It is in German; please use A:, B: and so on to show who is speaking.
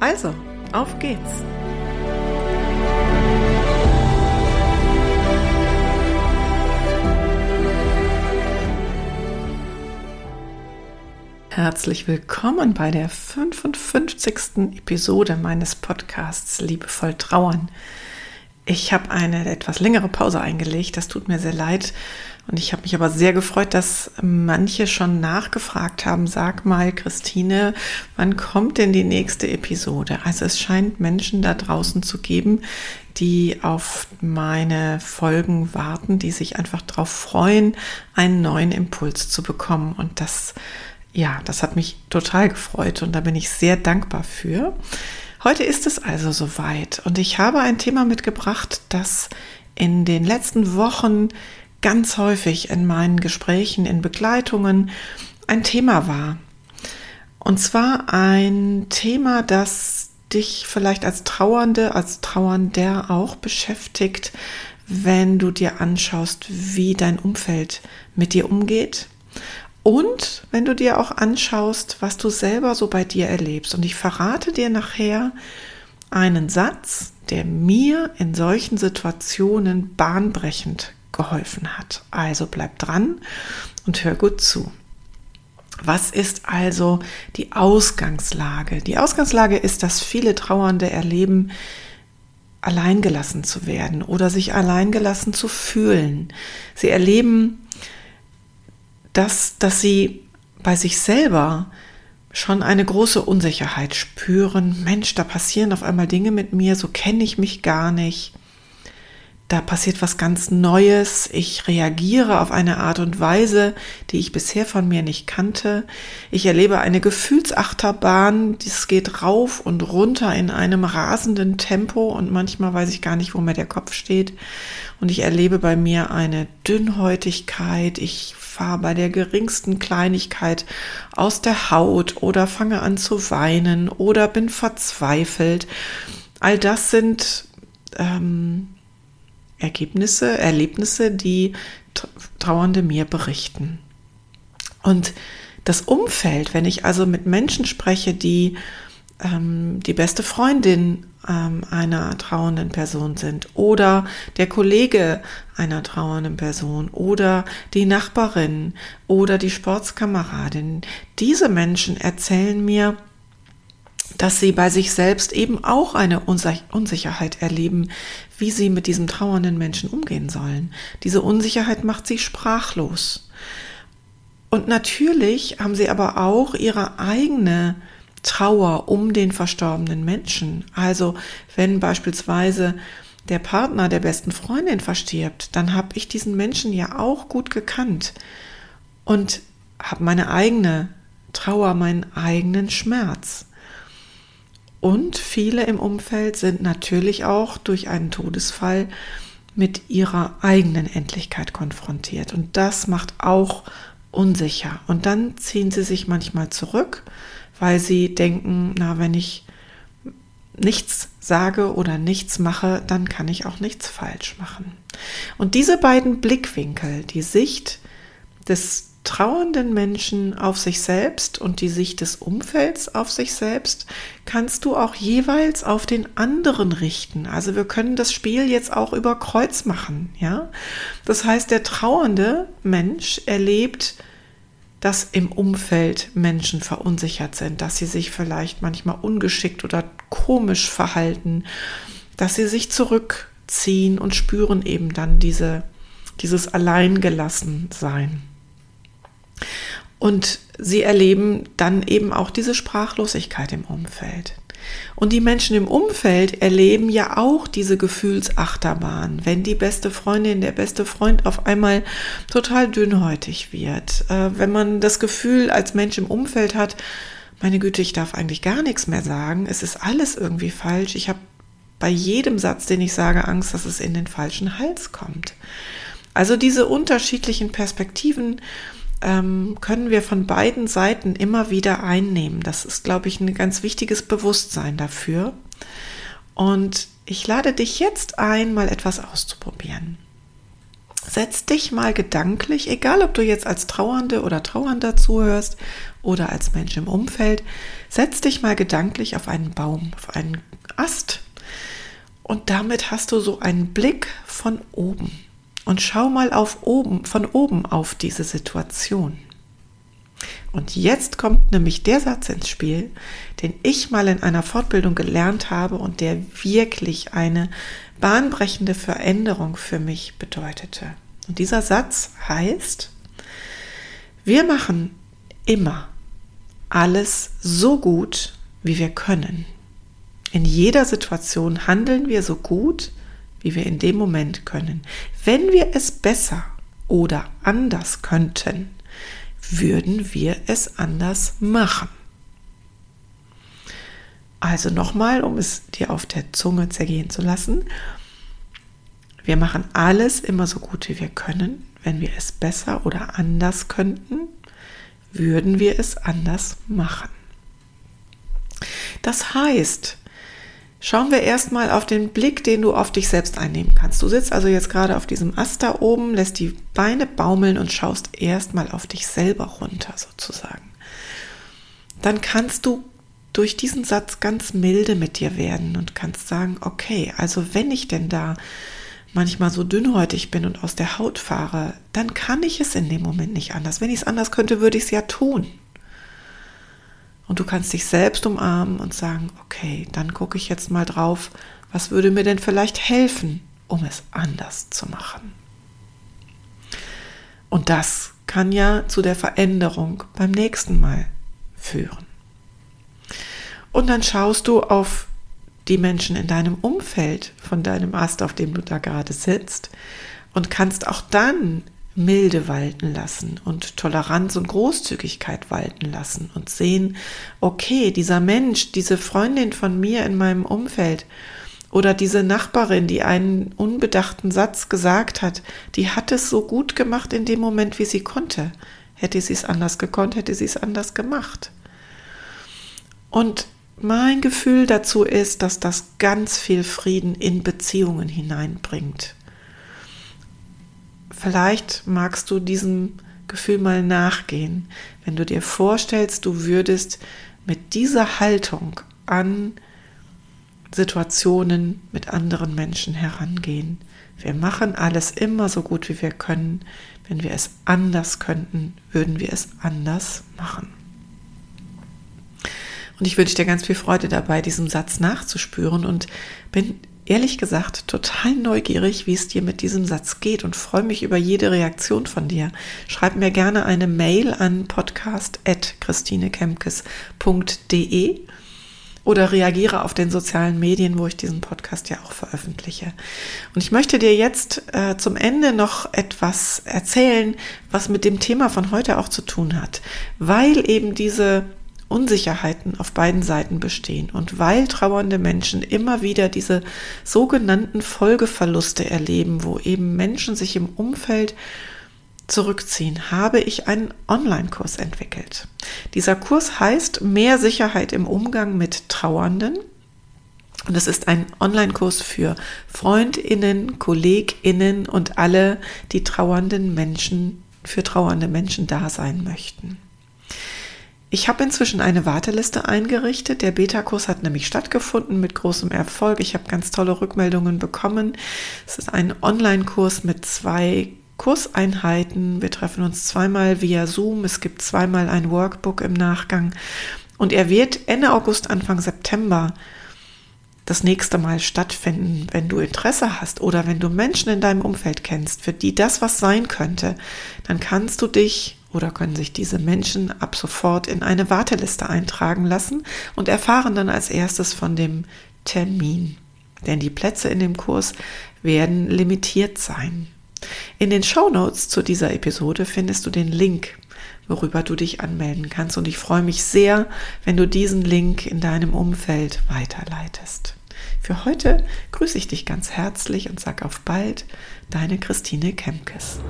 A: Also, auf geht's! Herzlich willkommen bei der 55. Episode meines Podcasts Liebevoll Trauern. Ich habe eine etwas längere Pause eingelegt, das tut mir sehr leid. Und ich habe mich aber sehr gefreut, dass manche schon nachgefragt haben, sag mal, Christine, wann kommt denn die nächste Episode? Also es scheint Menschen da draußen zu geben, die auf meine Folgen warten, die sich einfach darauf freuen, einen neuen Impuls zu bekommen. Und das, ja, das hat mich total gefreut und da bin ich sehr dankbar für. Heute ist es also soweit und ich habe ein Thema mitgebracht, das in den letzten Wochen ganz häufig in meinen Gesprächen, in Begleitungen ein Thema war. Und zwar ein Thema, das dich vielleicht als Trauernde, als Trauernder auch beschäftigt, wenn du dir anschaust, wie dein Umfeld mit dir umgeht. Und wenn du dir auch anschaust, was du selber so bei dir erlebst. Und ich verrate dir nachher einen Satz, der mir in solchen Situationen bahnbrechend geholfen hat. Also bleib dran und hör gut zu. Was ist also die Ausgangslage? Die Ausgangslage ist, dass viele Trauernde erleben, alleingelassen zu werden oder sich alleingelassen zu fühlen. Sie erleben, dass, dass sie bei sich selber schon eine große Unsicherheit spüren. Mensch, da passieren auf einmal Dinge mit mir, so kenne ich mich gar nicht da passiert was ganz Neues, ich reagiere auf eine Art und Weise, die ich bisher von mir nicht kannte. Ich erlebe eine Gefühlsachterbahn, das geht rauf und runter in einem rasenden Tempo und manchmal weiß ich gar nicht, wo mir der Kopf steht. Und ich erlebe bei mir eine Dünnhäutigkeit, ich fahre bei der geringsten Kleinigkeit aus der Haut oder fange an zu weinen oder bin verzweifelt. All das sind ähm, Ergebnisse, Erlebnisse, die Trauernde mir berichten. Und das Umfeld, wenn ich also mit Menschen spreche, die ähm, die beste Freundin ähm, einer trauernden Person sind oder der Kollege einer trauernden Person oder die Nachbarin oder die Sportskameradin, diese Menschen erzählen mir, dass sie bei sich selbst eben auch eine Unsicherheit erleben, wie sie mit diesem trauernden Menschen umgehen sollen. Diese Unsicherheit macht sie sprachlos. Und natürlich haben sie aber auch ihre eigene Trauer um den verstorbenen Menschen. Also wenn beispielsweise der Partner der besten Freundin verstirbt, dann habe ich diesen Menschen ja auch gut gekannt und habe meine eigene Trauer, meinen eigenen Schmerz. Und viele im Umfeld sind natürlich auch durch einen Todesfall mit ihrer eigenen Endlichkeit konfrontiert. Und das macht auch unsicher. Und dann ziehen sie sich manchmal zurück, weil sie denken, na, wenn ich nichts sage oder nichts mache, dann kann ich auch nichts falsch machen. Und diese beiden Blickwinkel, die Sicht des trauernden Menschen auf sich selbst und die Sicht des Umfelds auf sich selbst kannst du auch jeweils auf den anderen richten. Also wir können das Spiel jetzt auch über Kreuz machen, ja? Das heißt, der trauernde Mensch erlebt, dass im Umfeld Menschen verunsichert sind, dass sie sich vielleicht manchmal ungeschickt oder komisch verhalten, dass sie sich zurückziehen und spüren eben dann diese, dieses Alleingelassensein. Und sie erleben dann eben auch diese Sprachlosigkeit im Umfeld. Und die Menschen im Umfeld erleben ja auch diese Gefühlsachterbahn, wenn die beste Freundin, der beste Freund auf einmal total dünnhäutig wird, äh, wenn man das Gefühl als Mensch im Umfeld hat, meine Güte, ich darf eigentlich gar nichts mehr sagen, es ist alles irgendwie falsch, ich habe bei jedem Satz, den ich sage, Angst, dass es in den falschen Hals kommt. Also diese unterschiedlichen Perspektiven ähm, können wir von beiden Seiten immer wieder einnehmen. Das ist, glaube ich, ein ganz wichtiges Bewusstsein dafür. Und ich lade dich jetzt ein, mal etwas auszuprobieren. Setz dich mal gedanklich, egal ob du jetzt als Trauernde oder Trauernder zuhörst oder als Mensch im Umfeld, setz dich mal gedanklich auf einen Baum, auf einen Ast. Und damit hast du so einen Blick von oben. Und schau mal auf oben, von oben auf diese Situation. Und jetzt kommt nämlich der Satz ins Spiel, den ich mal in einer Fortbildung gelernt habe und der wirklich eine bahnbrechende Veränderung für mich bedeutete. Und dieser Satz heißt, wir machen immer alles so gut, wie wir können. In jeder Situation handeln wir so gut, wie wir in dem Moment können. Wenn wir es besser oder anders könnten, würden wir es anders machen. Also nochmal, um es dir auf der Zunge zergehen zu lassen. Wir machen alles immer so gut wie wir können. Wenn wir es besser oder anders könnten, würden wir es anders machen. Das heißt, Schauen wir erstmal auf den Blick, den du auf dich selbst einnehmen kannst. Du sitzt also jetzt gerade auf diesem Ast da oben, lässt die Beine baumeln und schaust erstmal auf dich selber runter sozusagen. Dann kannst du durch diesen Satz ganz milde mit dir werden und kannst sagen, okay, also wenn ich denn da manchmal so dünnhäutig bin und aus der Haut fahre, dann kann ich es in dem Moment nicht anders. Wenn ich es anders könnte, würde ich es ja tun. Und du kannst dich selbst umarmen und sagen, okay, dann gucke ich jetzt mal drauf, was würde mir denn vielleicht helfen, um es anders zu machen. Und das kann ja zu der Veränderung beim nächsten Mal führen. Und dann schaust du auf die Menschen in deinem Umfeld, von deinem Ast, auf dem du da gerade sitzt, und kannst auch dann Milde walten lassen und Toleranz und Großzügigkeit walten lassen und sehen, okay, dieser Mensch, diese Freundin von mir in meinem Umfeld oder diese Nachbarin, die einen unbedachten Satz gesagt hat, die hat es so gut gemacht in dem Moment, wie sie konnte. Hätte sie es anders gekonnt, hätte sie es anders gemacht. Und mein Gefühl dazu ist, dass das ganz viel Frieden in Beziehungen hineinbringt vielleicht magst du diesem Gefühl mal nachgehen, wenn du dir vorstellst, du würdest mit dieser Haltung an Situationen mit anderen Menschen herangehen. Wir machen alles immer so gut, wie wir können. Wenn wir es anders könnten, würden wir es anders machen. Und ich wünsche dir ganz viel Freude dabei, diesem Satz nachzuspüren und bin ehrlich gesagt total neugierig, wie es dir mit diesem Satz geht und freue mich über jede Reaktion von dir. Schreib mir gerne eine Mail an podcast.christinekemkes.de oder reagiere auf den sozialen Medien, wo ich diesen Podcast ja auch veröffentliche. Und ich möchte dir jetzt äh, zum Ende noch etwas erzählen, was mit dem Thema von heute auch zu tun hat, weil eben diese Unsicherheiten auf beiden Seiten bestehen und weil trauernde Menschen immer wieder diese sogenannten Folgeverluste erleben, wo eben Menschen sich im Umfeld zurückziehen, habe ich einen Online-Kurs entwickelt. Dieser Kurs heißt Mehr Sicherheit im Umgang mit Trauernden. Und es ist ein Online-Kurs für Freundinnen, Kolleginnen und alle, die trauernden Menschen, für trauernde Menschen da sein möchten. Ich habe inzwischen eine Warteliste eingerichtet. Der Beta-Kurs hat nämlich stattgefunden mit großem Erfolg. Ich habe ganz tolle Rückmeldungen bekommen. Es ist ein Online-Kurs mit zwei Kurseinheiten. Wir treffen uns zweimal via Zoom. Es gibt zweimal ein Workbook im Nachgang. Und er wird Ende August, Anfang September das nächste Mal stattfinden. Wenn du Interesse hast oder wenn du Menschen in deinem Umfeld kennst, für die das was sein könnte, dann kannst du dich oder können sich diese Menschen ab sofort in eine Warteliste eintragen lassen und erfahren dann als erstes von dem Termin. Denn die Plätze in dem Kurs werden limitiert sein. In den Show Notes zu dieser Episode findest du den Link, worüber du dich anmelden kannst. Und ich freue mich sehr, wenn du diesen Link in deinem Umfeld weiterleitest. Für heute grüße ich dich ganz herzlich und sag auf bald, deine Christine Kemkes.